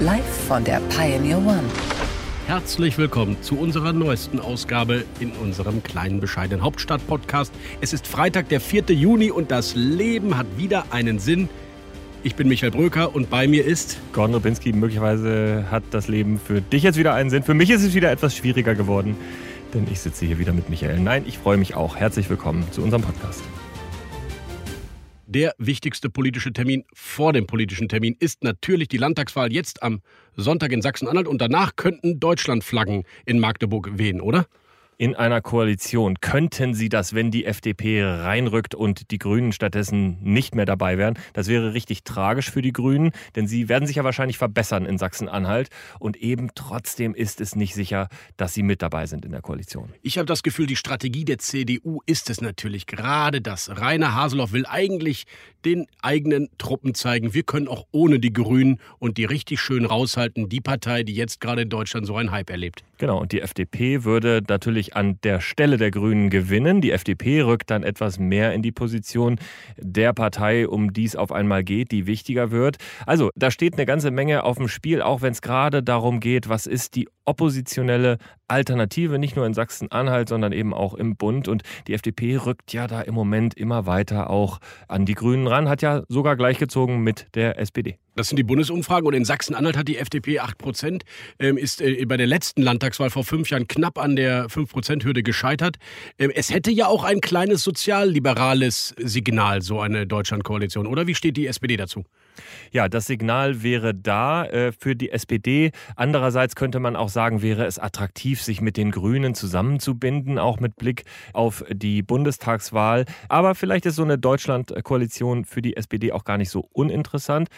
Live von der Pioneer One. Herzlich willkommen zu unserer neuesten Ausgabe in unserem kleinen bescheidenen Hauptstadt-Podcast. Es ist Freitag, der 4. Juni und das Leben hat wieder einen Sinn. Ich bin Michael Bröker und bei mir ist Gordon Rubinski. Möglicherweise hat das Leben für dich jetzt wieder einen Sinn. Für mich ist es wieder etwas schwieriger geworden, denn ich sitze hier wieder mit Michael. Nein, ich freue mich auch. Herzlich willkommen zu unserem Podcast. Der wichtigste politische Termin vor dem politischen Termin ist natürlich die Landtagswahl jetzt am Sonntag in Sachsen-Anhalt und danach könnten Deutschlandflaggen in Magdeburg wehen, oder? In einer Koalition. Könnten Sie das, wenn die FDP reinrückt und die Grünen stattdessen nicht mehr dabei wären? Das wäre richtig tragisch für die Grünen, denn sie werden sich ja wahrscheinlich verbessern in Sachsen-Anhalt. Und eben trotzdem ist es nicht sicher, dass sie mit dabei sind in der Koalition. Ich habe das Gefühl, die Strategie der CDU ist es natürlich gerade das. Rainer Haseloff will eigentlich den eigenen Truppen zeigen, wir können auch ohne die Grünen und die richtig schön raushalten, die Partei, die jetzt gerade in Deutschland so einen Hype erlebt. Genau, und die FDP würde natürlich an der Stelle der Grünen gewinnen. Die FDP rückt dann etwas mehr in die Position der Partei, um die es auf einmal geht, die wichtiger wird. Also, da steht eine ganze Menge auf dem Spiel, auch wenn es gerade darum geht, was ist die oppositionelle Alternative, nicht nur in Sachsen-Anhalt, sondern eben auch im Bund. Und die FDP rückt ja da im Moment immer weiter auch an die Grünen ran, hat ja sogar gleichgezogen mit der SPD. Das sind die Bundesumfragen und in Sachsen-Anhalt hat die FDP 8 Prozent, ähm, ist äh, bei der letzten Landtagswahl vor fünf Jahren knapp an der 5-Prozent-Hürde gescheitert. Ähm, es hätte ja auch ein kleines sozialliberales Signal, so eine Deutschlandkoalition, oder? Wie steht die SPD dazu? Ja, das Signal wäre da äh, für die SPD. Andererseits könnte man auch sagen, wäre es attraktiv, sich mit den Grünen zusammenzubinden, auch mit Blick auf die Bundestagswahl. Aber vielleicht ist so eine Deutschland-Koalition für die SPD auch gar nicht so uninteressant.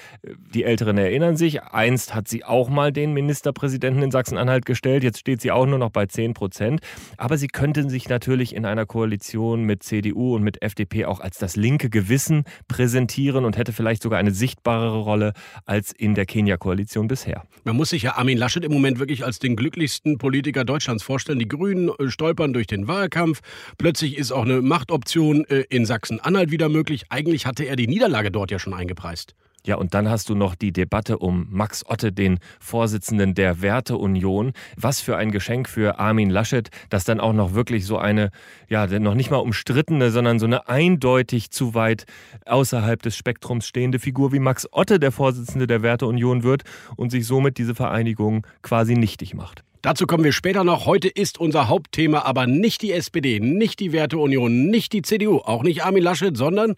Die Älteren erinnern sich, einst hat sie auch mal den Ministerpräsidenten in Sachsen-Anhalt gestellt. Jetzt steht sie auch nur noch bei 10 Prozent. Aber sie könnten sich natürlich in einer Koalition mit CDU und mit FDP auch als das linke Gewissen präsentieren und hätte vielleicht sogar eine sichtbarere Rolle als in der Kenia-Koalition bisher. Man muss sich ja Armin Laschet im Moment wirklich als den glücklichsten Politiker Deutschlands vorstellen. Die Grünen äh, stolpern durch den Wahlkampf. Plötzlich ist auch eine Machtoption äh, in Sachsen-Anhalt wieder möglich. Eigentlich hatte er die Niederlage dort ja schon eingepreist. Ja, und dann hast du noch die Debatte um Max Otte, den Vorsitzenden der Werteunion. Was für ein Geschenk für Armin Laschet, dass dann auch noch wirklich so eine, ja, noch nicht mal umstrittene, sondern so eine eindeutig zu weit außerhalb des Spektrums stehende Figur wie Max Otte der Vorsitzende der Werteunion wird und sich somit diese Vereinigung quasi nichtig macht. Dazu kommen wir später noch. Heute ist unser Hauptthema aber nicht die SPD, nicht die Werteunion, nicht die CDU, auch nicht Armin Laschet, sondern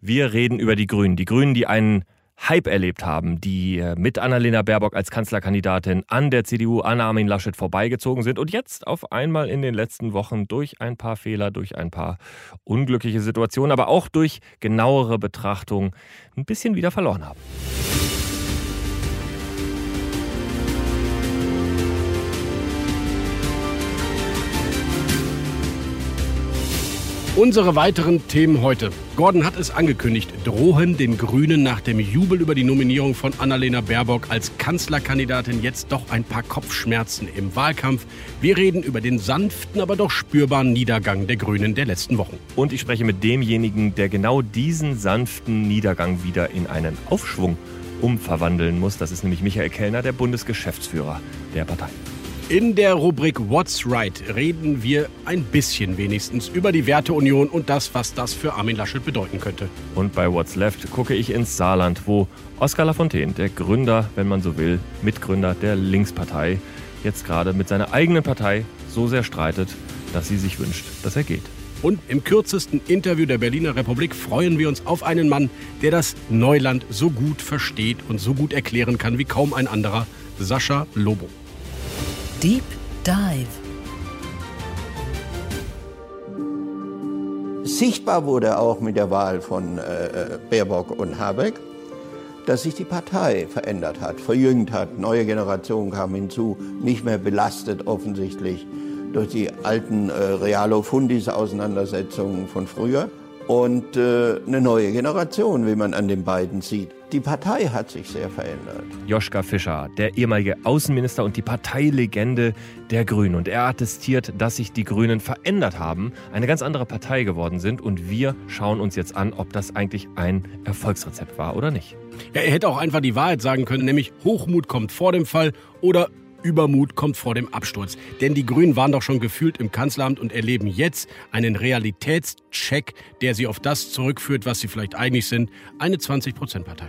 wir reden über die Grünen. Die Grünen, die einen Hype erlebt haben, die äh, mit Annalena Baerbock als Kanzlerkandidatin an der CDU, an Armin Laschet vorbeigezogen sind und jetzt auf einmal in den letzten Wochen durch ein paar Fehler, durch ein paar unglückliche Situationen, aber auch durch genauere Betrachtung ein bisschen wieder verloren haben. Unsere weiteren Themen heute. Gordon hat es angekündigt, drohen den Grünen nach dem Jubel über die Nominierung von Annalena Baerbock als Kanzlerkandidatin jetzt doch ein paar Kopfschmerzen im Wahlkampf. Wir reden über den sanften, aber doch spürbaren Niedergang der Grünen der letzten Wochen. Und ich spreche mit demjenigen, der genau diesen sanften Niedergang wieder in einen Aufschwung umverwandeln muss. Das ist nämlich Michael Kellner, der Bundesgeschäftsführer der Partei. In der Rubrik What's Right reden wir ein bisschen wenigstens über die Werteunion und das, was das für Armin Laschet bedeuten könnte. Und bei What's Left gucke ich ins Saarland, wo Oskar Lafontaine, der Gründer, wenn man so will, Mitgründer der Linkspartei, jetzt gerade mit seiner eigenen Partei so sehr streitet, dass sie sich wünscht, dass er geht. Und im kürzesten Interview der Berliner Republik freuen wir uns auf einen Mann, der das Neuland so gut versteht und so gut erklären kann wie kaum ein anderer, Sascha Lobo. Deep Dive. Sichtbar wurde auch mit der Wahl von äh, Baerbock und Habeck, dass sich die Partei verändert hat, verjüngt hat, neue Generationen kamen hinzu, nicht mehr belastet offensichtlich durch die alten äh, Realo-Fundis-Auseinandersetzungen von früher und äh, eine neue Generation, wie man an den beiden sieht. Die Partei hat sich sehr verändert. Joschka Fischer, der ehemalige Außenminister und die Parteilegende der Grünen. Und er attestiert, dass sich die Grünen verändert haben, eine ganz andere Partei geworden sind. Und wir schauen uns jetzt an, ob das eigentlich ein Erfolgsrezept war oder nicht. Ja, er hätte auch einfach die Wahrheit sagen können, nämlich Hochmut kommt vor dem Fall oder Übermut kommt vor dem Absturz. Denn die Grünen waren doch schon gefühlt im Kanzleramt und erleben jetzt einen Realitätscheck, der sie auf das zurückführt, was sie vielleicht eigentlich sind, eine 20-Prozent-Partei.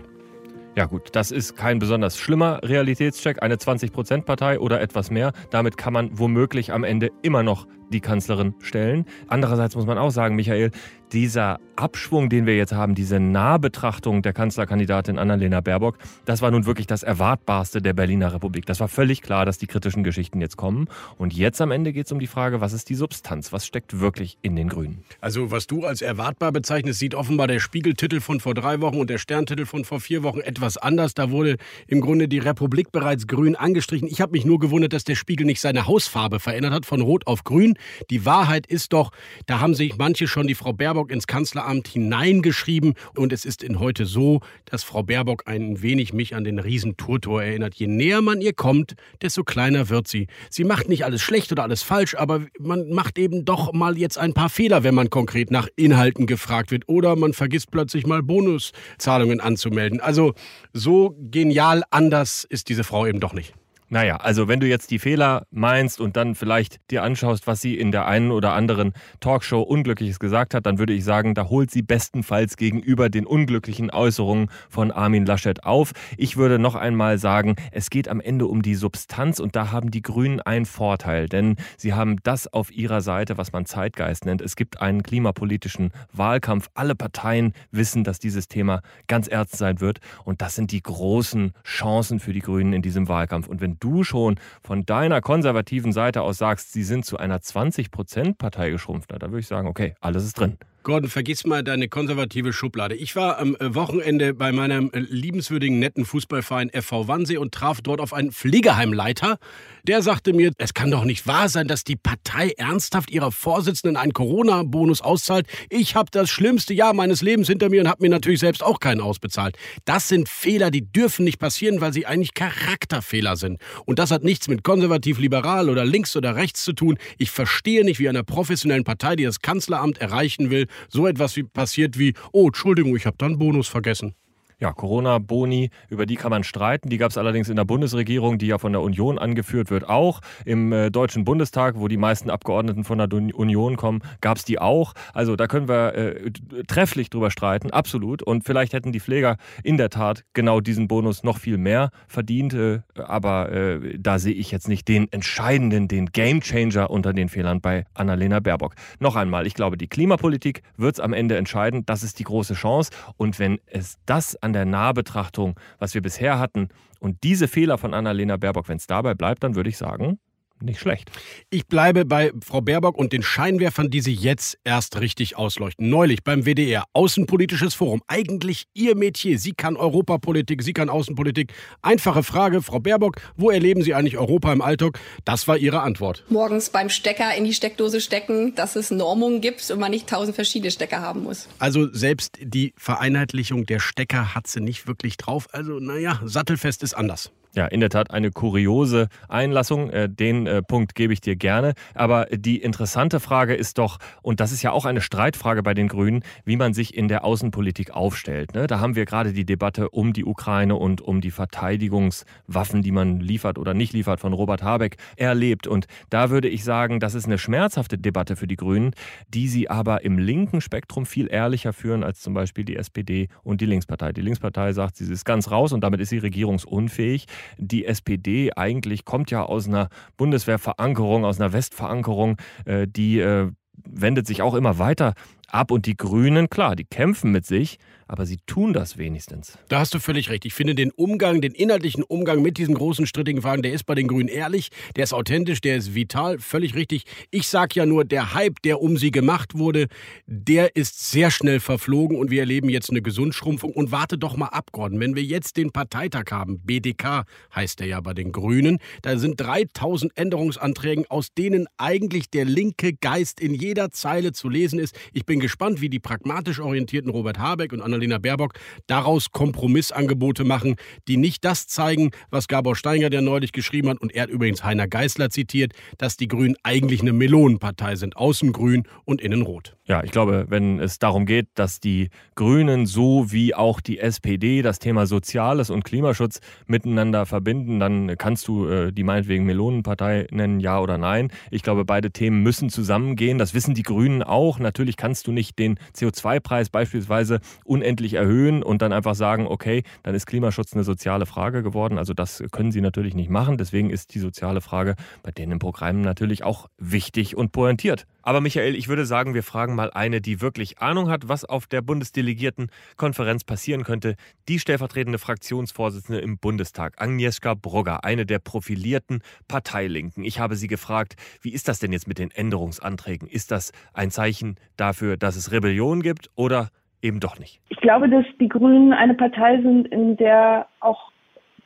Ja gut, das ist kein besonders schlimmer Realitätscheck, eine 20-Prozent-Partei oder etwas mehr. Damit kann man womöglich am Ende immer noch die Kanzlerin stellen. Andererseits muss man auch sagen, Michael, dieser Abschwung, den wir jetzt haben, diese Nahbetrachtung der Kanzlerkandidatin Annalena Baerbock, das war nun wirklich das Erwartbarste der Berliner Republik. Das war völlig klar, dass die kritischen Geschichten jetzt kommen. Und jetzt am Ende geht es um die Frage, was ist die Substanz? Was steckt wirklich in den Grünen? Also, was du als erwartbar bezeichnest, sieht offenbar der Spiegeltitel von vor drei Wochen und der Sterntitel von vor vier Wochen etwas anders. Da wurde im Grunde die Republik bereits grün angestrichen. Ich habe mich nur gewundert, dass der Spiegel nicht seine Hausfarbe verändert hat, von rot auf grün. Die Wahrheit ist doch, da haben sich manche schon die Frau Baerbock ins Kanzleramt hineingeschrieben. Und es ist in heute so, dass Frau Baerbock ein wenig mich an den Riesen Turtor erinnert. Je näher man ihr kommt, desto kleiner wird sie. Sie macht nicht alles schlecht oder alles falsch, aber man macht eben doch mal jetzt ein paar Fehler, wenn man konkret nach Inhalten gefragt wird. Oder man vergisst plötzlich mal Bonuszahlungen anzumelden. Also so genial anders ist diese Frau eben doch nicht. Naja, also wenn du jetzt die Fehler meinst und dann vielleicht dir anschaust, was sie in der einen oder anderen Talkshow Unglückliches gesagt hat, dann würde ich sagen, da holt sie bestenfalls gegenüber den unglücklichen Äußerungen von Armin Laschet auf. Ich würde noch einmal sagen, es geht am Ende um die Substanz und da haben die Grünen einen Vorteil, denn sie haben das auf ihrer Seite, was man Zeitgeist nennt. Es gibt einen klimapolitischen Wahlkampf. Alle Parteien wissen, dass dieses Thema ganz ernst sein wird und das sind die großen Chancen für die Grünen in diesem Wahlkampf. Und wenn du schon von deiner konservativen Seite aus sagst, sie sind zu einer 20-Prozent-Partei geschrumpft, da würde ich sagen, okay, alles ist drin. Gordon, vergiss mal deine konservative Schublade. Ich war am äh, Wochenende bei meinem äh, liebenswürdigen, netten Fußballverein FV Wannsee und traf dort auf einen Pflegeheimleiter. Der sagte mir, es kann doch nicht wahr sein, dass die Partei ernsthaft ihrer Vorsitzenden einen Corona-Bonus auszahlt. Ich habe das schlimmste Jahr meines Lebens hinter mir und habe mir natürlich selbst auch keinen ausbezahlt. Das sind Fehler, die dürfen nicht passieren, weil sie eigentlich Charakterfehler sind. Und das hat nichts mit konservativ-liberal oder links oder rechts zu tun. Ich verstehe nicht, wie einer professionellen Partei, die das Kanzleramt erreichen will, so etwas wie passiert wie, oh, Entschuldigung, ich habe da einen Bonus vergessen. Ja, Corona-Boni, über die kann man streiten. Die gab es allerdings in der Bundesregierung, die ja von der Union angeführt wird, auch. Im äh, Deutschen Bundestag, wo die meisten Abgeordneten von der Union kommen, gab es die auch. Also da können wir äh, trefflich drüber streiten, absolut. Und vielleicht hätten die Pfleger in der Tat genau diesen Bonus noch viel mehr verdient. Äh, aber äh, da sehe ich jetzt nicht den entscheidenden, den Gamechanger unter den Fehlern bei Annalena Baerbock. Noch einmal, ich glaube, die Klimapolitik wird es am Ende entscheiden. Das ist die große Chance. Und wenn es das an der Nahbetrachtung, was wir bisher hatten. Und diese Fehler von Annalena Baerbock, wenn es dabei bleibt, dann würde ich sagen, nicht schlecht. Ich bleibe bei Frau Baerbock und den Scheinwerfern, die sie jetzt erst richtig ausleuchten. Neulich beim WDR, Außenpolitisches Forum. Eigentlich ihr Metier. Sie kann Europapolitik, sie kann Außenpolitik. Einfache Frage, Frau Baerbock, wo erleben Sie eigentlich Europa im Alltag? Das war Ihre Antwort. Morgens beim Stecker in die Steckdose stecken, dass es Normungen gibt und man nicht tausend verschiedene Stecker haben muss. Also selbst die Vereinheitlichung der Stecker hat sie nicht wirklich drauf. Also naja, sattelfest ist anders. Ja, in der Tat eine kuriose Einlassung. Äh, den äh, Punkt gebe ich dir gerne. Aber die interessante Frage ist doch, und das ist ja auch eine Streitfrage bei den Grünen, wie man sich in der Außenpolitik aufstellt. Ne? Da haben wir gerade die Debatte um die Ukraine und um die Verteidigungswaffen, die man liefert oder nicht liefert, von Robert Habeck erlebt. Und da würde ich sagen, das ist eine schmerzhafte Debatte für die Grünen, die sie aber im linken Spektrum viel ehrlicher führen als zum Beispiel die SPD und die Linkspartei. Die Linkspartei sagt, sie ist ganz raus und damit ist sie regierungsunfähig die SPD eigentlich kommt ja aus einer Bundeswehrverankerung, aus einer Westverankerung, äh, die äh, wendet sich auch immer weiter ab. Und die Grünen, klar, die kämpfen mit sich, aber sie tun das wenigstens. Da hast du völlig recht. Ich finde den Umgang, den inhaltlichen Umgang mit diesen großen strittigen Fragen, der ist bei den Grünen ehrlich, der ist authentisch, der ist vital, völlig richtig. Ich sage ja nur, der Hype, der um sie gemacht wurde, der ist sehr schnell verflogen und wir erleben jetzt eine Gesundschrumpfung. Und warte doch mal ab, Gordon, wenn wir jetzt den Parteitag haben, BDK heißt der ja bei den Grünen, da sind 3000 Änderungsanträge, aus denen eigentlich der linke Geist in jeder Zeile zu lesen ist. Ich bin gespannt, wie die pragmatisch orientierten Robert Habeck und Annalena Baerbock daraus Kompromissangebote machen, die nicht das zeigen, was Gabor Steinger, der neulich geschrieben hat, und er hat übrigens Heiner Geißler zitiert, dass die Grünen eigentlich eine Melonenpartei sind, außen grün und innen rot. Ja, ich glaube, wenn es darum geht, dass die Grünen so wie auch die SPD das Thema Soziales und Klimaschutz miteinander verbinden, dann kannst du äh, die meinetwegen Melonenpartei nennen, ja oder nein. Ich glaube, beide Themen müssen zusammengehen. Das wissen die Grünen auch. Natürlich kannst du nicht den CO2-Preis beispielsweise unendlich erhöhen und dann einfach sagen, okay, dann ist Klimaschutz eine soziale Frage geworden. Also das können sie natürlich nicht machen. Deswegen ist die soziale Frage bei denen im Programm natürlich auch wichtig und pointiert. Aber Michael, ich würde sagen, wir fragen mal eine, die wirklich Ahnung hat, was auf der Bundesdelegiertenkonferenz passieren könnte. Die stellvertretende Fraktionsvorsitzende im Bundestag, Agnieszka Brugger, eine der profilierten Parteilinken. Ich habe sie gefragt, wie ist das denn jetzt mit den Änderungsanträgen? Ist das ein Zeichen dafür, dass es Rebellion gibt oder eben doch nicht? Ich glaube, dass die Grünen eine Partei sind, in der auch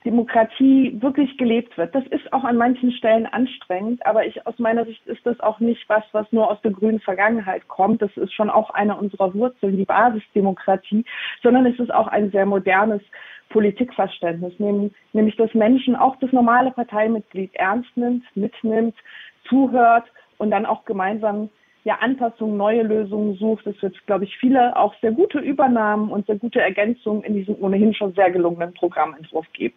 Demokratie wirklich gelebt wird. Das ist auch an manchen Stellen anstrengend, aber ich, aus meiner Sicht ist das auch nicht was, was nur aus der grünen Vergangenheit kommt. Das ist schon auch eine unserer Wurzeln, die Basisdemokratie, sondern es ist auch ein sehr modernes Politikverständnis, nämlich dass Menschen auch das normale Parteimitglied ernst nimmt, mitnimmt, zuhört und dann auch gemeinsam ja, Anpassungen, neue Lösungen sucht. Es wird, glaube ich, viele auch sehr gute Übernahmen und sehr gute Ergänzungen in diesem ohnehin schon sehr gelungenen Programmentwurf geben.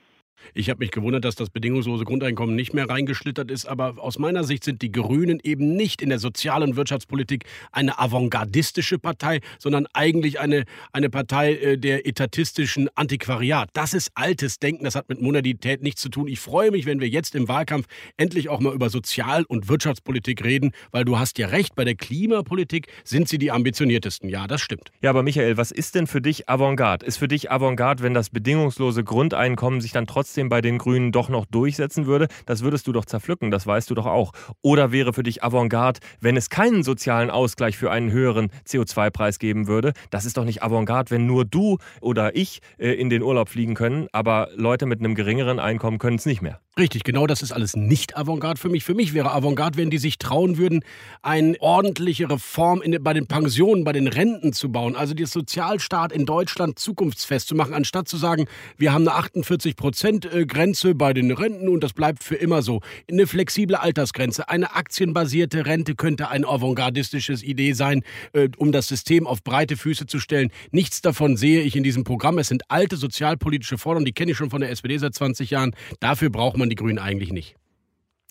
Ich habe mich gewundert, dass das bedingungslose Grundeinkommen nicht mehr reingeschlittert ist, aber aus meiner Sicht sind die Grünen eben nicht in der sozialen Wirtschaftspolitik eine avantgardistische Partei, sondern eigentlich eine, eine Partei äh, der etatistischen Antiquariat. Das ist altes Denken, das hat mit Monadität nichts zu tun. Ich freue mich, wenn wir jetzt im Wahlkampf endlich auch mal über Sozial- und Wirtschaftspolitik reden, weil du hast ja recht, bei der Klimapolitik sind sie die ambitioniertesten. Ja, das stimmt. Ja, aber Michael, was ist denn für dich Avantgarde? Ist für dich Avantgarde, wenn das bedingungslose Grundeinkommen sich dann trotzdem trotzdem bei den Grünen doch noch durchsetzen würde, das würdest du doch zerpflücken, das weißt du doch auch. Oder wäre für dich Avantgarde, wenn es keinen sozialen Ausgleich für einen höheren CO2-Preis geben würde? Das ist doch nicht Avantgarde, wenn nur du oder ich äh, in den Urlaub fliegen können, aber Leute mit einem geringeren Einkommen können es nicht mehr. Richtig, genau das ist alles nicht Avantgarde für mich. Für mich wäre Avantgarde, wenn die sich trauen würden, eine ordentliche Reform in, bei den Pensionen, bei den Renten zu bauen. Also den Sozialstaat in Deutschland zukunftsfest zu machen, anstatt zu sagen, wir haben eine 48 Prozent Grenze bei den Renten und das bleibt für immer so. Eine flexible Altersgrenze, eine aktienbasierte Rente könnte ein avantgardistisches Idee sein, äh, um das System auf breite Füße zu stellen. Nichts davon sehe ich in diesem Programm. Es sind alte sozialpolitische Forderungen, die kenne ich schon von der SPD seit 20 Jahren. Dafür braucht man die Grünen eigentlich nicht.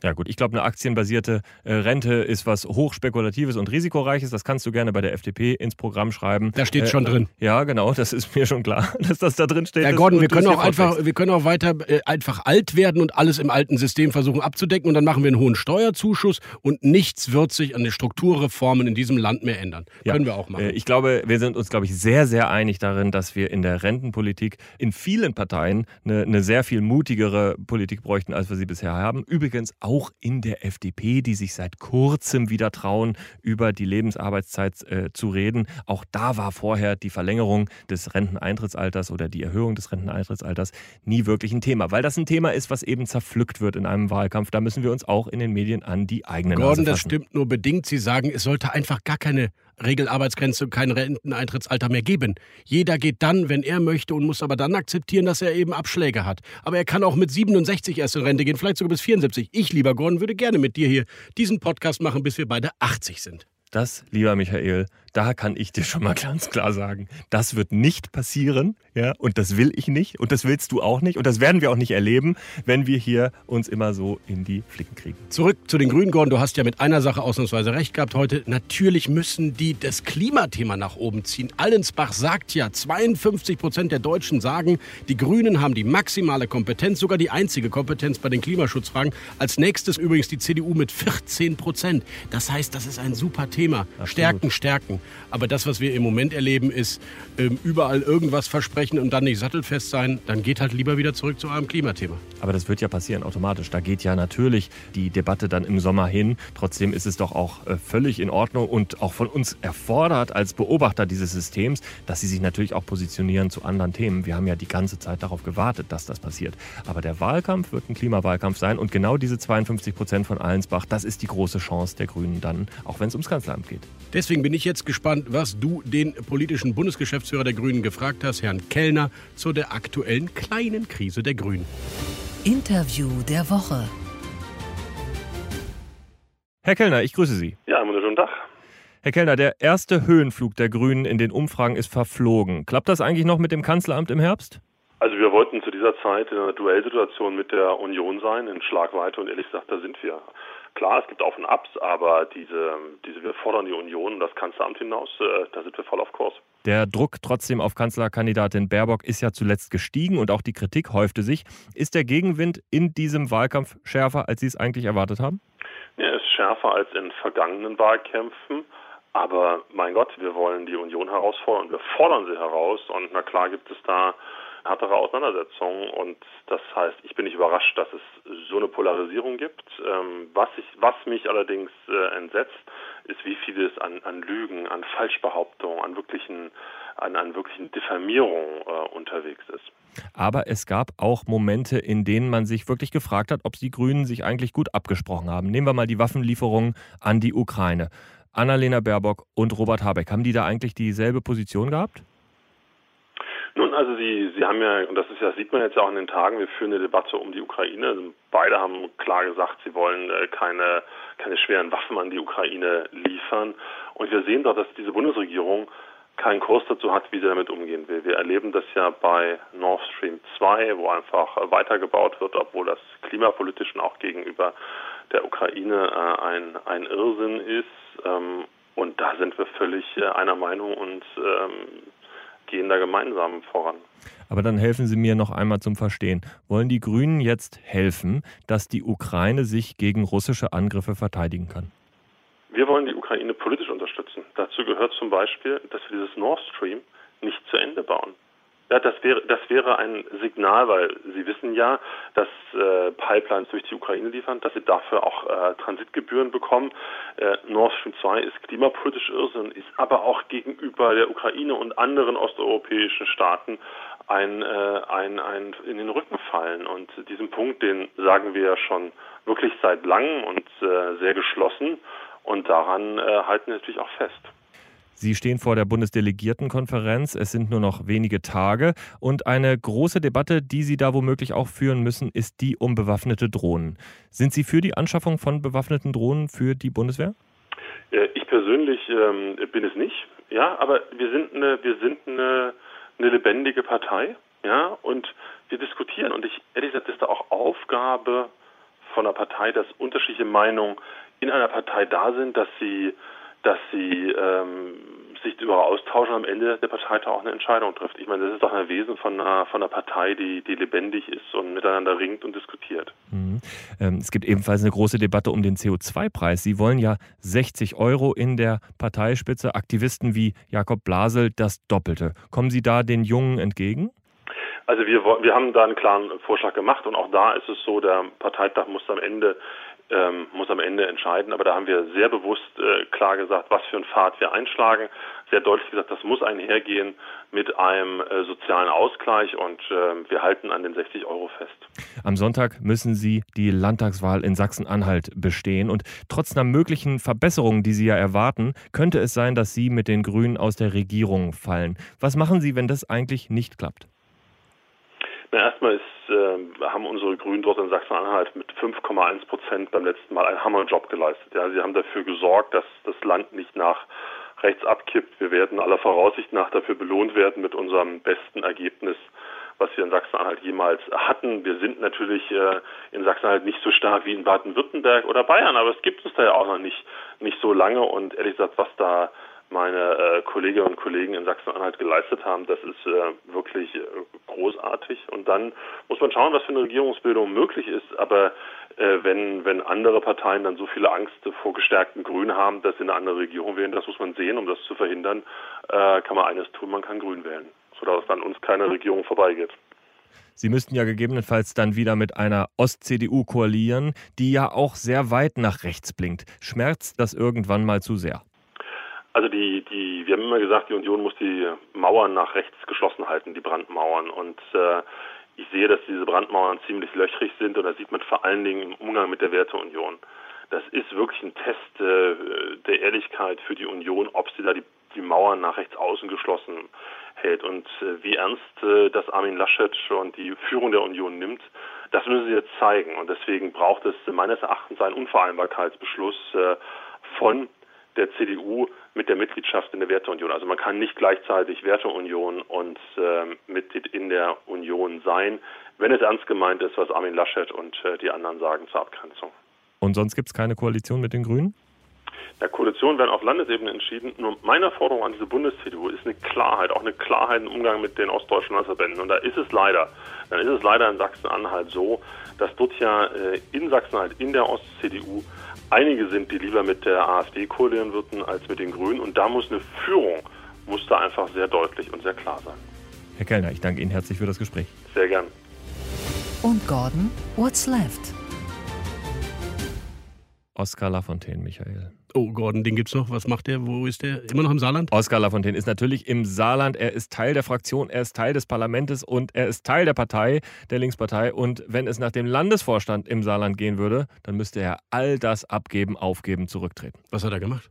Ja gut, ich glaube, eine aktienbasierte äh, Rente ist was hochspekulatives und risikoreiches. Das kannst du gerne bei der FDP ins Programm schreiben. Da steht äh, schon drin. Ja, genau, das ist mir schon klar, dass das da drin steht. Herr Gordon, wir können auch einfach, wir können auch weiter äh, einfach alt werden und alles im alten System versuchen abzudecken und dann machen wir einen hohen Steuerzuschuss und nichts wird sich an den Strukturreformen in diesem Land mehr ändern. Ja. Können wir auch machen. Äh, ich glaube, wir sind uns, glaube ich, sehr, sehr einig darin, dass wir in der Rentenpolitik in vielen Parteien eine, eine sehr viel mutigere Politik bräuchten, als wir sie bisher haben. Übrigens auch auch in der FDP, die sich seit kurzem wieder trauen, über die Lebensarbeitszeit äh, zu reden. Auch da war vorher die Verlängerung des Renteneintrittsalters oder die Erhöhung des Renteneintrittsalters nie wirklich ein Thema, weil das ein Thema ist, was eben zerpflückt wird in einem Wahlkampf. Da müssen wir uns auch in den Medien an die eigene Gordon, das stimmt nur bedingt. Sie sagen, es sollte einfach gar keine Regelarbeitsgrenze kein Renteneintrittsalter mehr geben. Jeder geht dann, wenn er möchte und muss aber dann akzeptieren, dass er eben Abschläge hat. Aber er kann auch mit 67 erst in Rente gehen, vielleicht sogar bis 74. Ich, lieber Gordon, würde gerne mit dir hier diesen Podcast machen, bis wir beide 80 sind. Das, lieber Michael, da kann ich dir schon mal ganz klar sagen, das wird nicht passieren, ja, und das will ich nicht und das willst du auch nicht und das werden wir auch nicht erleben, wenn wir hier uns immer so in die Flicken kriegen. Zurück zu den Grünen, Gordon, du hast ja mit einer Sache ausnahmsweise recht gehabt heute. Natürlich müssen die das Klimathema nach oben ziehen. Allensbach sagt ja, 52 Prozent der Deutschen sagen, die Grünen haben die maximale Kompetenz, sogar die einzige Kompetenz bei den Klimaschutzfragen. Als nächstes übrigens die CDU mit 14 Prozent. Das heißt, das ist ein super Thema. Stärken, stärken. Aber das, was wir im Moment erleben, ist ähm, überall irgendwas versprechen und dann nicht sattelfest sein. Dann geht halt lieber wieder zurück zu eurem Klimathema. Aber das wird ja passieren automatisch. Da geht ja natürlich die Debatte dann im Sommer hin. Trotzdem ist es doch auch äh, völlig in Ordnung und auch von uns erfordert als Beobachter dieses Systems, dass sie sich natürlich auch positionieren zu anderen Themen. Wir haben ja die ganze Zeit darauf gewartet, dass das passiert. Aber der Wahlkampf wird ein Klimawahlkampf sein und genau diese 52 Prozent von Allensbach, das ist die große Chance der Grünen dann, auch wenn es ums Kanzleramt geht. Deswegen bin ich jetzt gespannt, was du den politischen Bundesgeschäftsführer der Grünen gefragt hast, Herrn Kellner, zu der aktuellen kleinen Krise der Grünen. Interview der Woche. Herr Kellner, ich grüße Sie. Ja, wunderschönen Tag. Herr Kellner, der erste Höhenflug der Grünen in den Umfragen ist verflogen. Klappt das eigentlich noch mit dem Kanzleramt im Herbst? Also wir wollten zu dieser Zeit in einer Duellsituation mit der Union sein, in Schlagweite und ehrlich gesagt, da sind wir. Klar, es gibt Auf und Abs, aber diese, diese wir fordern die Union und das Kanzleramt hinaus, äh, da sind wir voll auf Kurs. Der Druck trotzdem auf Kanzlerkandidatin Baerbock ist ja zuletzt gestiegen und auch die Kritik häufte sich. Ist der Gegenwind in diesem Wahlkampf schärfer, als Sie es eigentlich erwartet haben? Ja, er ist schärfer als in vergangenen Wahlkämpfen. Aber mein Gott, wir wollen die Union herausfordern, wir fordern sie heraus und na klar gibt es da härtere Auseinandersetzungen und das heißt, ich bin nicht überrascht, dass es so eine Polarisierung gibt. Ähm, was, ich, was mich allerdings äh, entsetzt, ist, wie viel es an, an Lügen, an Falschbehauptungen, an wirklichen, an, an wirklichen Diffamierungen äh, unterwegs ist. Aber es gab auch Momente, in denen man sich wirklich gefragt hat, ob die Grünen sich eigentlich gut abgesprochen haben. Nehmen wir mal die Waffenlieferungen an die Ukraine. Annalena Baerbock und Robert Habeck, haben die da eigentlich dieselbe Position gehabt? Nun, also Sie, Sie haben ja, und das ist ja, sieht man jetzt auch in den Tagen, wir führen eine Debatte um die Ukraine. Also beide haben klar gesagt, sie wollen äh, keine, keine schweren Waffen an die Ukraine liefern. Und wir sehen doch, dass diese Bundesregierung keinen Kurs dazu hat, wie sie damit umgehen will. Wir erleben das ja bei Nord Stream 2, wo einfach weitergebaut wird, obwohl das klimapolitisch und auch gegenüber der Ukraine äh, ein, ein Irrsinn ist. Ähm, und da sind wir völlig äh, einer Meinung und ähm, gehen da gemeinsam voran. Aber dann helfen Sie mir noch einmal zum Verstehen. Wollen die Grünen jetzt helfen, dass die Ukraine sich gegen russische Angriffe verteidigen kann? Wir wollen die Ukraine politisch unterstützen. Dazu gehört zum Beispiel, dass wir dieses Nord Stream nicht zu Ende bauen. Ja, das wäre, das wäre ein Signal, weil Sie wissen ja, dass äh, Pipelines durch die Ukraine liefern, dass sie dafür auch äh, Transitgebühren bekommen. Äh, Nord Stream 2 ist klimapolitisch Irrsinn, ist aber auch gegenüber der Ukraine und anderen osteuropäischen Staaten ein, äh, ein, ein in den Rücken fallen. Und diesen Punkt, den sagen wir ja schon wirklich seit langem und äh, sehr geschlossen. Und daran äh, halten wir natürlich auch fest. Sie stehen vor der Bundesdelegiertenkonferenz. Es sind nur noch wenige Tage. Und eine große Debatte, die Sie da womöglich auch führen müssen, ist die um bewaffnete Drohnen. Sind Sie für die Anschaffung von bewaffneten Drohnen für die Bundeswehr? Äh, ich persönlich ähm, bin es nicht. Ja, aber wir sind eine, wir sind eine, eine lebendige Partei. Ja, und wir diskutieren. Und ich, ehrlich gesagt, ist da auch Aufgabe von einer Partei, dass unterschiedliche Meinungen in einer Partei da sind, dass sie dass sie ähm, sich darüber austauschen und am Ende der Parteitag auch eine Entscheidung trifft. Ich meine, das ist doch ein Wesen von einer, von einer Partei, die, die lebendig ist und miteinander ringt und diskutiert. Mhm. Ähm, es gibt ebenfalls eine große Debatte um den CO2-Preis. Sie wollen ja 60 Euro in der Parteispitze, Aktivisten wie Jakob Blasel das Doppelte. Kommen Sie da den Jungen entgegen? Also wir, wir haben da einen klaren Vorschlag gemacht und auch da ist es so, der Parteitag muss am Ende ähm, muss am Ende entscheiden. Aber da haben wir sehr bewusst äh, klar gesagt, was für einen Pfad wir einschlagen. Sehr deutlich gesagt, das muss einhergehen mit einem äh, sozialen Ausgleich und äh, wir halten an den 60 Euro fest. Am Sonntag müssen Sie die Landtagswahl in Sachsen-Anhalt bestehen und trotz einer möglichen Verbesserung, die Sie ja erwarten, könnte es sein, dass Sie mit den Grünen aus der Regierung fallen. Was machen Sie, wenn das eigentlich nicht klappt? Na, erstmal ist, äh, haben unsere Grünen dort in Sachsen-Anhalt mit 5,1 Prozent beim letzten Mal einen Hammerjob geleistet. Ja, sie haben dafür gesorgt, dass das Land nicht nach rechts abkippt. Wir werden aller Voraussicht nach dafür belohnt werden mit unserem besten Ergebnis, was wir in Sachsen-Anhalt jemals hatten. Wir sind natürlich äh, in Sachsen-Anhalt nicht so stark wie in Baden-Württemberg oder Bayern, aber es gibt uns da ja auch noch nicht, nicht so lange und ehrlich gesagt, was da meine äh, Kolleginnen und Kollegen in Sachsen-Anhalt geleistet haben, das ist äh, wirklich äh, großartig. Und dann muss man schauen, was für eine Regierungsbildung möglich ist. Aber äh, wenn, wenn andere Parteien dann so viele Angst vor gestärkten Grünen haben, dass sie eine andere Regierung wählen, das muss man sehen. Um das zu verhindern, äh, kann man eines tun, man kann Grün wählen, sodass dann uns keine Regierung vorbeigeht. Sie müssten ja gegebenenfalls dann wieder mit einer Ost-CDU koalieren, die ja auch sehr weit nach rechts blinkt. Schmerzt das irgendwann mal zu sehr? Also die, die, wir haben immer gesagt, die Union muss die Mauern nach rechts geschlossen halten, die Brandmauern. Und äh, ich sehe, dass diese Brandmauern ziemlich löchrig sind und das sieht man vor allen Dingen im Umgang mit der Werteunion. Das ist wirklich ein Test äh, der Ehrlichkeit für die Union, ob sie da die, die Mauern nach rechts außen geschlossen hält und äh, wie ernst äh, das Armin Laschet und die Führung der Union nimmt. Das müssen sie jetzt zeigen und deswegen braucht es meines Erachtens einen Unvereinbarkeitsbeschluss äh, von der CDU mit der Mitgliedschaft in der Werteunion. Also man kann nicht gleichzeitig Werteunion und äh, Mitglied in der Union sein, wenn es ernst gemeint ist, was Armin Laschet und äh, die anderen sagen zur Abgrenzung. Und sonst gibt es keine Koalition mit den Grünen? Der Koalition werden auf Landesebene entschieden. Nur meine Forderung an diese Bundes-CDU ist eine Klarheit, auch eine Klarheit im Umgang mit den ostdeutschen Landesverbänden. Und da ist es leider, dann ist es leider in Sachsen-Anhalt so, dass dort ja äh, in Sachsen-Anhalt in der Ost-CDU einige sind, die lieber mit der AfD koalieren würden als mit den Grünen. Und da muss eine Führung, muss da einfach sehr deutlich und sehr klar sein. Herr Kellner, ich danke Ihnen herzlich für das Gespräch. Sehr gern. Und Gordon, what's left? Oskar Lafontaine, Michael. Oh, Gordon, den gibt's noch. Was macht der? Wo ist der? Immer noch im Saarland? Oskar Lafontaine ist natürlich im Saarland. Er ist Teil der Fraktion, er ist Teil des Parlaments und er ist Teil der Partei, der Linkspartei. Und wenn es nach dem Landesvorstand im Saarland gehen würde, dann müsste er all das abgeben, aufgeben, zurücktreten. Was hat er gemacht?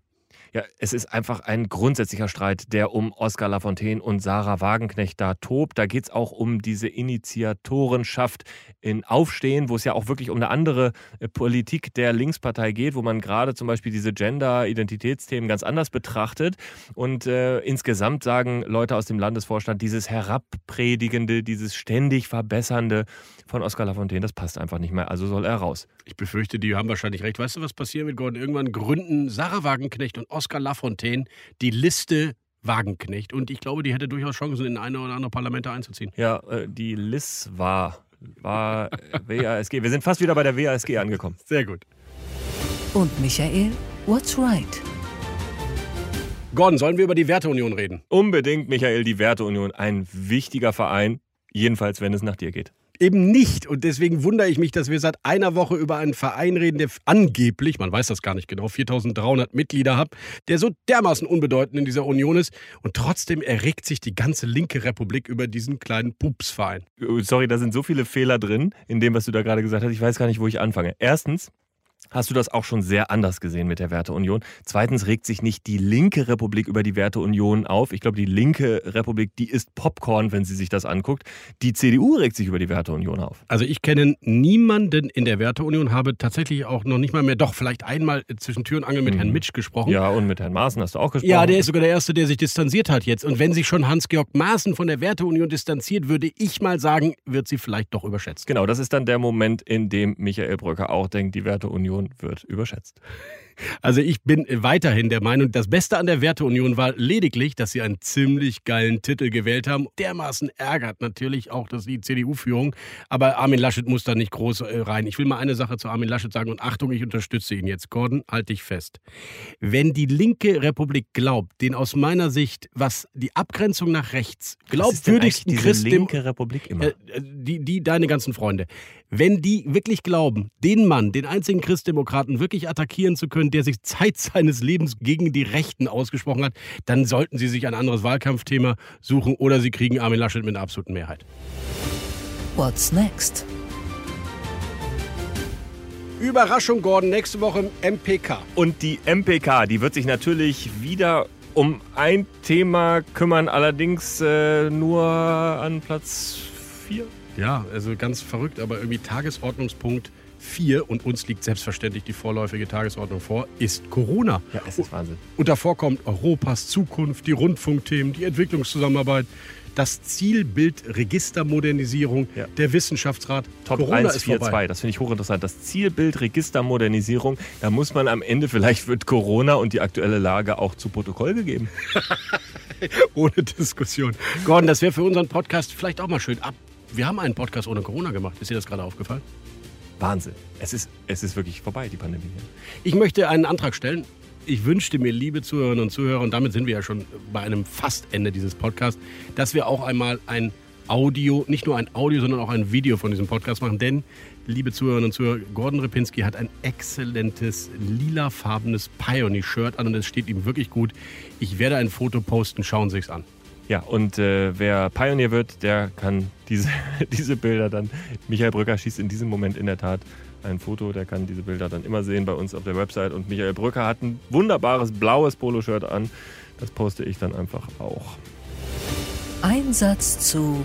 Ja, es ist einfach ein grundsätzlicher Streit, der um Oskar Lafontaine und Sarah Wagenknecht da tobt. Da geht es auch um diese Initiatorenschaft in Aufstehen, wo es ja auch wirklich um eine andere äh, Politik der Linkspartei geht, wo man gerade zum Beispiel diese Gender-Identitätsthemen ganz anders betrachtet. Und äh, insgesamt sagen Leute aus dem Landesvorstand, dieses Herabpredigende, dieses ständig Verbessernde von Oskar Lafontaine, das passt einfach nicht mehr. Also soll er raus. Ich befürchte, die haben wahrscheinlich recht. Weißt du, was passiert mit Gordon? Irgendwann gründen Sarah Wagenknecht und Oskar Lafontaine die Liste Wagenknecht. Und ich glaube, die hätte durchaus Chancen, in eine oder andere Parlamente einzuziehen. Ja, äh, die Liz war, war WASG. Wir sind fast wieder bei der WASG angekommen. Sehr gut. Und Michael, what's right? Gordon, sollen wir über die Werteunion reden? Unbedingt, Michael, die Werteunion. Ein wichtiger Verein, jedenfalls, wenn es nach dir geht. Eben nicht. Und deswegen wundere ich mich, dass wir seit einer Woche über einen Verein reden, der angeblich, man weiß das gar nicht genau, 4300 Mitglieder hat, der so dermaßen unbedeutend in dieser Union ist. Und trotzdem erregt sich die ganze linke Republik über diesen kleinen Pupsverein. Sorry, da sind so viele Fehler drin in dem, was du da gerade gesagt hast. Ich weiß gar nicht, wo ich anfange. Erstens, hast du das auch schon sehr anders gesehen mit der Werteunion. Zweitens regt sich nicht die linke Republik über die Werteunion auf. Ich glaube, die linke Republik, die ist Popcorn, wenn sie sich das anguckt. Die CDU regt sich über die Werteunion auf. Also ich kenne niemanden in der Werteunion, habe tatsächlich auch noch nicht mal mehr, doch vielleicht einmal zwischen Tür und Angel mit mhm. Herrn Mitsch gesprochen. Ja, und mit Herrn Maaßen hast du auch gesprochen. Ja, der ist sogar der Erste, der sich distanziert hat jetzt. Und wenn sich schon Hans-Georg Maaßen von der Werteunion distanziert, würde ich mal sagen, wird sie vielleicht doch überschätzt. Genau, das ist dann der Moment, in dem Michael Brücker auch denkt, die Werteunion wird überschätzt. Also ich bin weiterhin der Meinung, das Beste an der Werteunion war lediglich, dass sie einen ziemlich geilen Titel gewählt haben. Dermaßen ärgert natürlich auch das die CDU-Führung. Aber Armin Laschet muss da nicht groß äh, rein. Ich will mal eine Sache zu Armin Laschet sagen und Achtung, ich unterstütze ihn jetzt. Gordon, halt dich fest. Wenn die linke Republik glaubt, den aus meiner Sicht, was die Abgrenzung nach rechts, glaubwürdigsten Christ... linke Republik immer? Äh, die, die, deine ganzen Freunde. Wenn die wirklich glauben, den Mann, den einzigen Christdemokraten wirklich attackieren zu können, der sich Zeit seines Lebens gegen die Rechten ausgesprochen hat, dann sollten sie sich ein anderes Wahlkampfthema suchen oder sie kriegen Armin Laschet mit einer absoluten Mehrheit. What's next? Überraschung, Gordon, nächste Woche im MPK. Und die MPK, die wird sich natürlich wieder um ein Thema kümmern, allerdings äh, nur an Platz 4. Ja, also ganz verrückt, aber irgendwie Tagesordnungspunkt 4 und uns liegt selbstverständlich die vorläufige Tagesordnung vor, ist Corona. Ja, es ist Wahnsinn. Und davor kommt Europas Zukunft, die Rundfunkthemen, die Entwicklungszusammenarbeit, das Zielbild Registermodernisierung, Ja. der Wissenschaftsrat. Top Corona ist 142, vorbei. das finde ich hochinteressant. Das Zielbild Registermodernisierung, da muss man am Ende, vielleicht wird Corona und die aktuelle Lage auch zu Protokoll gegeben. Ohne Diskussion. Gordon, das wäre für unseren Podcast vielleicht auch mal schön. Ab. Wir haben einen Podcast ohne Corona gemacht. Ist dir das gerade aufgefallen? Wahnsinn. Es ist, es ist wirklich vorbei, die Pandemie. Ich möchte einen Antrag stellen. Ich wünschte mir, liebe Zuhörerinnen und Zuhörer, und damit sind wir ja schon bei einem Fastende dieses Podcasts, dass wir auch einmal ein Audio, nicht nur ein Audio, sondern auch ein Video von diesem Podcast machen. Denn, liebe Zuhörerinnen und Zuhörer, Gordon Ripinski hat ein exzellentes lilafarbenes Pioneer-Shirt an und es steht ihm wirklich gut. Ich werde ein Foto posten, schauen Sie es an. Ja, und äh, wer Pionier wird, der kann diese, diese Bilder dann. Michael Brücker schießt in diesem Moment in der Tat ein Foto, der kann diese Bilder dann immer sehen bei uns auf der Website. Und Michael Brücker hat ein wunderbares blaues Poloshirt an. Das poste ich dann einfach auch. Einsatz zu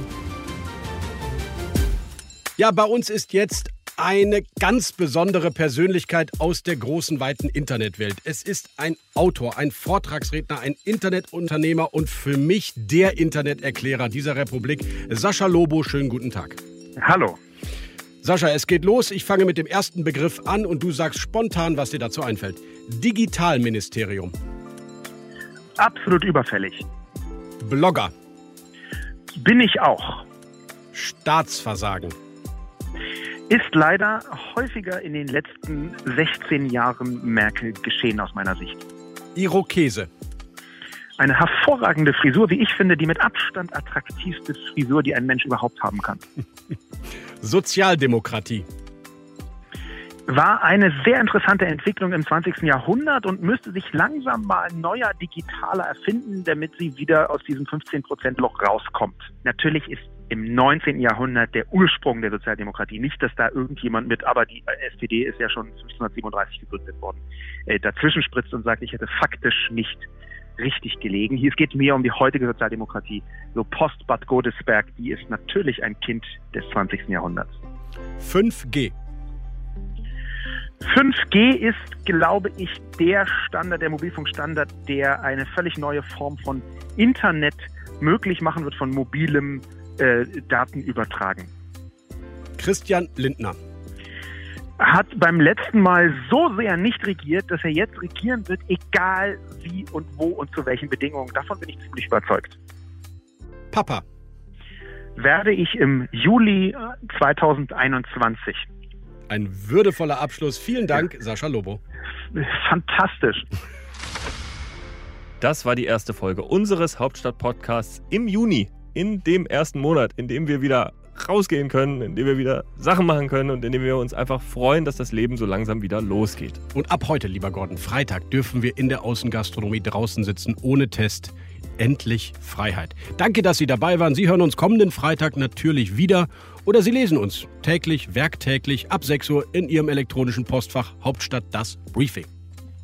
Ja, bei uns ist jetzt eine ganz besondere Persönlichkeit aus der großen, weiten Internetwelt. Es ist ein Autor, ein Vortragsredner, ein Internetunternehmer und für mich der Interneterklärer dieser Republik. Sascha Lobo, schönen guten Tag. Hallo. Sascha, es geht los. Ich fange mit dem ersten Begriff an und du sagst spontan, was dir dazu einfällt. Digitalministerium. Absolut überfällig. Blogger. Bin ich auch. Staatsversagen. Ist leider häufiger in den letzten 16 Jahren Merkel geschehen aus meiner Sicht. Irokese. Eine hervorragende Frisur, wie ich finde, die mit Abstand attraktivste Frisur, die ein Mensch überhaupt haben kann. Sozialdemokratie. War eine sehr interessante Entwicklung im 20. Jahrhundert und müsste sich langsam mal neuer digitaler erfinden, damit sie wieder aus diesem 15%-Loch rauskommt. Natürlich ist im 19. Jahrhundert der Ursprung der Sozialdemokratie. Nicht, dass da irgendjemand mit, aber die SPD ist ja schon 1537 gegründet worden, äh, dazwischen spritzt und sagt, ich hätte faktisch nicht richtig gelegen. Hier es geht mehr um die heutige Sozialdemokratie. So Post-Bad Godesberg, die ist natürlich ein Kind des 20. Jahrhunderts. 5G. 5G ist, glaube ich, der Standard, der Mobilfunkstandard, der eine völlig neue Form von Internet möglich machen wird, von mobilem äh, Datenübertragen. Christian Lindner. Hat beim letzten Mal so sehr nicht regiert, dass er jetzt regieren wird, egal wie und wo und zu welchen Bedingungen. Davon bin ich ziemlich überzeugt. Papa. Werde ich im Juli äh, 2021. Ein würdevoller Abschluss. Vielen Dank, Sascha Lobo. Fantastisch. Das war die erste Folge unseres Hauptstadt-Podcasts im Juni, in dem ersten Monat, in dem wir wieder rausgehen können, in dem wir wieder Sachen machen können und in dem wir uns einfach freuen, dass das Leben so langsam wieder losgeht. Und ab heute, lieber Gordon, Freitag dürfen wir in der Außengastronomie draußen sitzen, ohne Test. Endlich Freiheit. Danke, dass Sie dabei waren. Sie hören uns kommenden Freitag natürlich wieder oder Sie lesen uns täglich, werktäglich ab 6 Uhr in Ihrem elektronischen Postfach Hauptstadt das Briefing.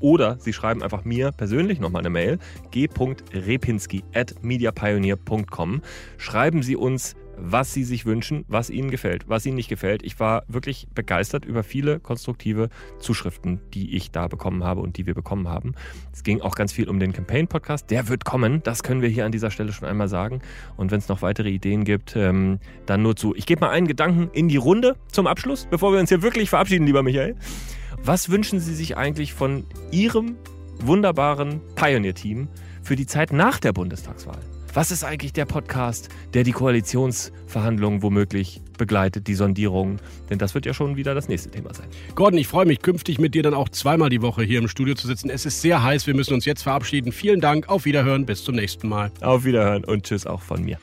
Oder Sie schreiben einfach mir persönlich nochmal eine Mail, g.repinski at mediapioneer.com. Schreiben Sie uns, was Sie sich wünschen, was Ihnen gefällt, was Ihnen nicht gefällt. Ich war wirklich begeistert über viele konstruktive Zuschriften, die ich da bekommen habe und die wir bekommen haben. Es ging auch ganz viel um den Campaign-Podcast. Der wird kommen, das können wir hier an dieser Stelle schon einmal sagen. Und wenn es noch weitere Ideen gibt, ähm, dann nur zu. Ich gebe mal einen Gedanken in die Runde zum Abschluss, bevor wir uns hier wirklich verabschieden, lieber Michael. Was wünschen Sie sich eigentlich von Ihrem wunderbaren Pioneer-Team für die Zeit nach der Bundestagswahl? Was ist eigentlich der Podcast, der die Koalitionsverhandlungen womöglich begleitet, die Sondierungen? Denn das wird ja schon wieder das nächste Thema sein. Gordon, ich freue mich künftig mit dir dann auch zweimal die Woche hier im Studio zu sitzen. Es ist sehr heiß, wir müssen uns jetzt verabschieden. Vielen Dank, auf Wiederhören, bis zum nächsten Mal. Auf Wiederhören und tschüss auch von mir.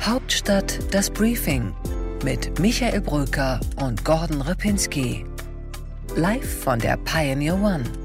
Hauptstadt das Briefing mit Michael Bröker und Gordon Ripinski. Live von der Pioneer One.